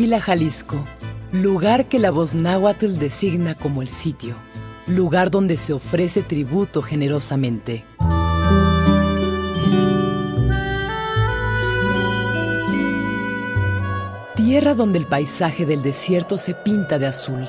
Tequila, Jalisco, lugar que la voz náhuatl designa como el sitio, lugar donde se ofrece tributo generosamente. Tierra donde el paisaje del desierto se pinta de azul,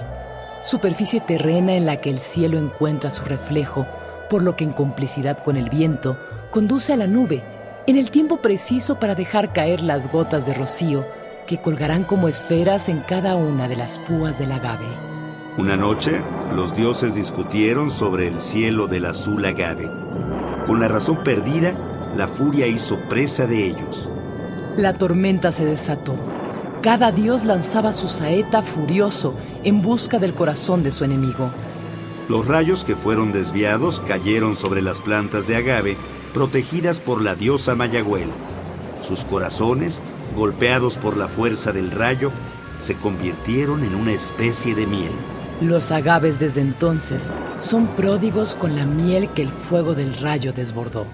superficie terrena en la que el cielo encuentra su reflejo, por lo que en complicidad con el viento conduce a la nube en el tiempo preciso para dejar caer las gotas de rocío que colgarán como esferas en cada una de las púas del agave. Una noche, los dioses discutieron sobre el cielo del azul agave. Con la razón perdida, la furia hizo presa de ellos. La tormenta se desató. Cada dios lanzaba su saeta furioso en busca del corazón de su enemigo. Los rayos que fueron desviados cayeron sobre las plantas de agave protegidas por la diosa Mayagüel. Sus corazones golpeados por la fuerza del rayo, se convirtieron en una especie de miel. Los agaves desde entonces son pródigos con la miel que el fuego del rayo desbordó.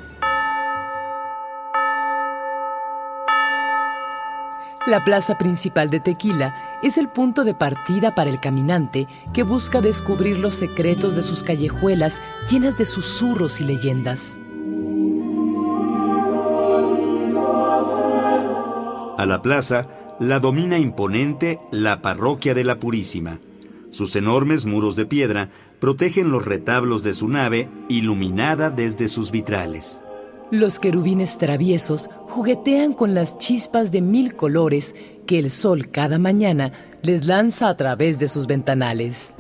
La plaza principal de Tequila es el punto de partida para el caminante que busca descubrir los secretos de sus callejuelas llenas de susurros y leyendas. A la plaza la domina imponente la parroquia de la Purísima. Sus enormes muros de piedra protegen los retablos de su nave iluminada desde sus vitrales. Los querubines traviesos juguetean con las chispas de mil colores que el sol cada mañana les lanza a través de sus ventanales.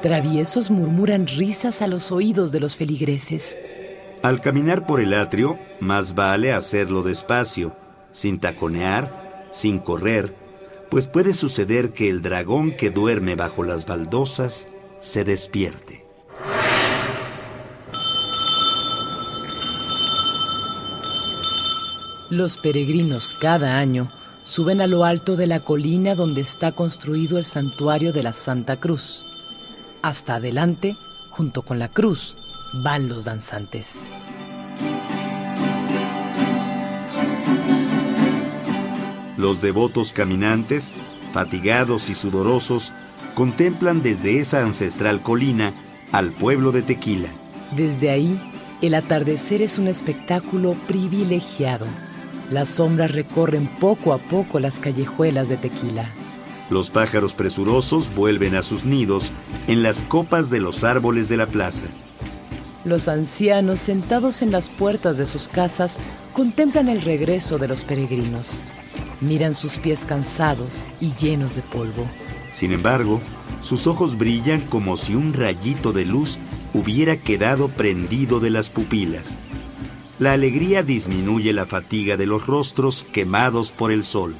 Traviesos murmuran risas a los oídos de los feligreses. Al caminar por el atrio, más vale hacerlo despacio, sin taconear, sin correr, pues puede suceder que el dragón que duerme bajo las baldosas se despierte. Los peregrinos cada año suben a lo alto de la colina donde está construido el santuario de la Santa Cruz. Hasta adelante, junto con la cruz, van los danzantes. Los devotos caminantes, fatigados y sudorosos, contemplan desde esa ancestral colina al pueblo de Tequila. Desde ahí, el atardecer es un espectáculo privilegiado. Las sombras recorren poco a poco las callejuelas de Tequila. Los pájaros presurosos vuelven a sus nidos en las copas de los árboles de la plaza. Los ancianos sentados en las puertas de sus casas contemplan el regreso de los peregrinos. Miran sus pies cansados y llenos de polvo. Sin embargo, sus ojos brillan como si un rayito de luz hubiera quedado prendido de las pupilas. La alegría disminuye la fatiga de los rostros quemados por el sol.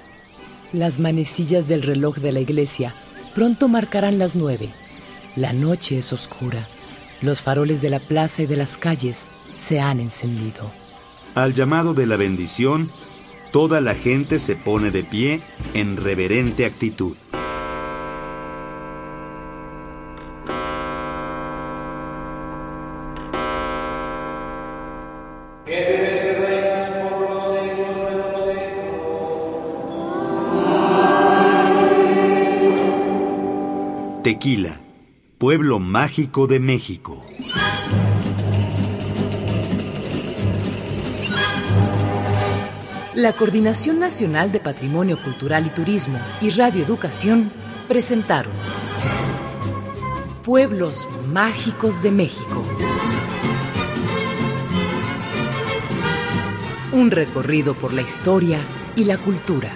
Las manecillas del reloj de la iglesia pronto marcarán las nueve. La noche es oscura. Los faroles de la plaza y de las calles se han encendido. Al llamado de la bendición, toda la gente se pone de pie en reverente actitud. Tequila pueblo mágico de México. La Coordinación Nacional de Patrimonio Cultural y Turismo y Radio Educación presentaron Pueblos Mágicos de México. Un recorrido por la historia y la cultura.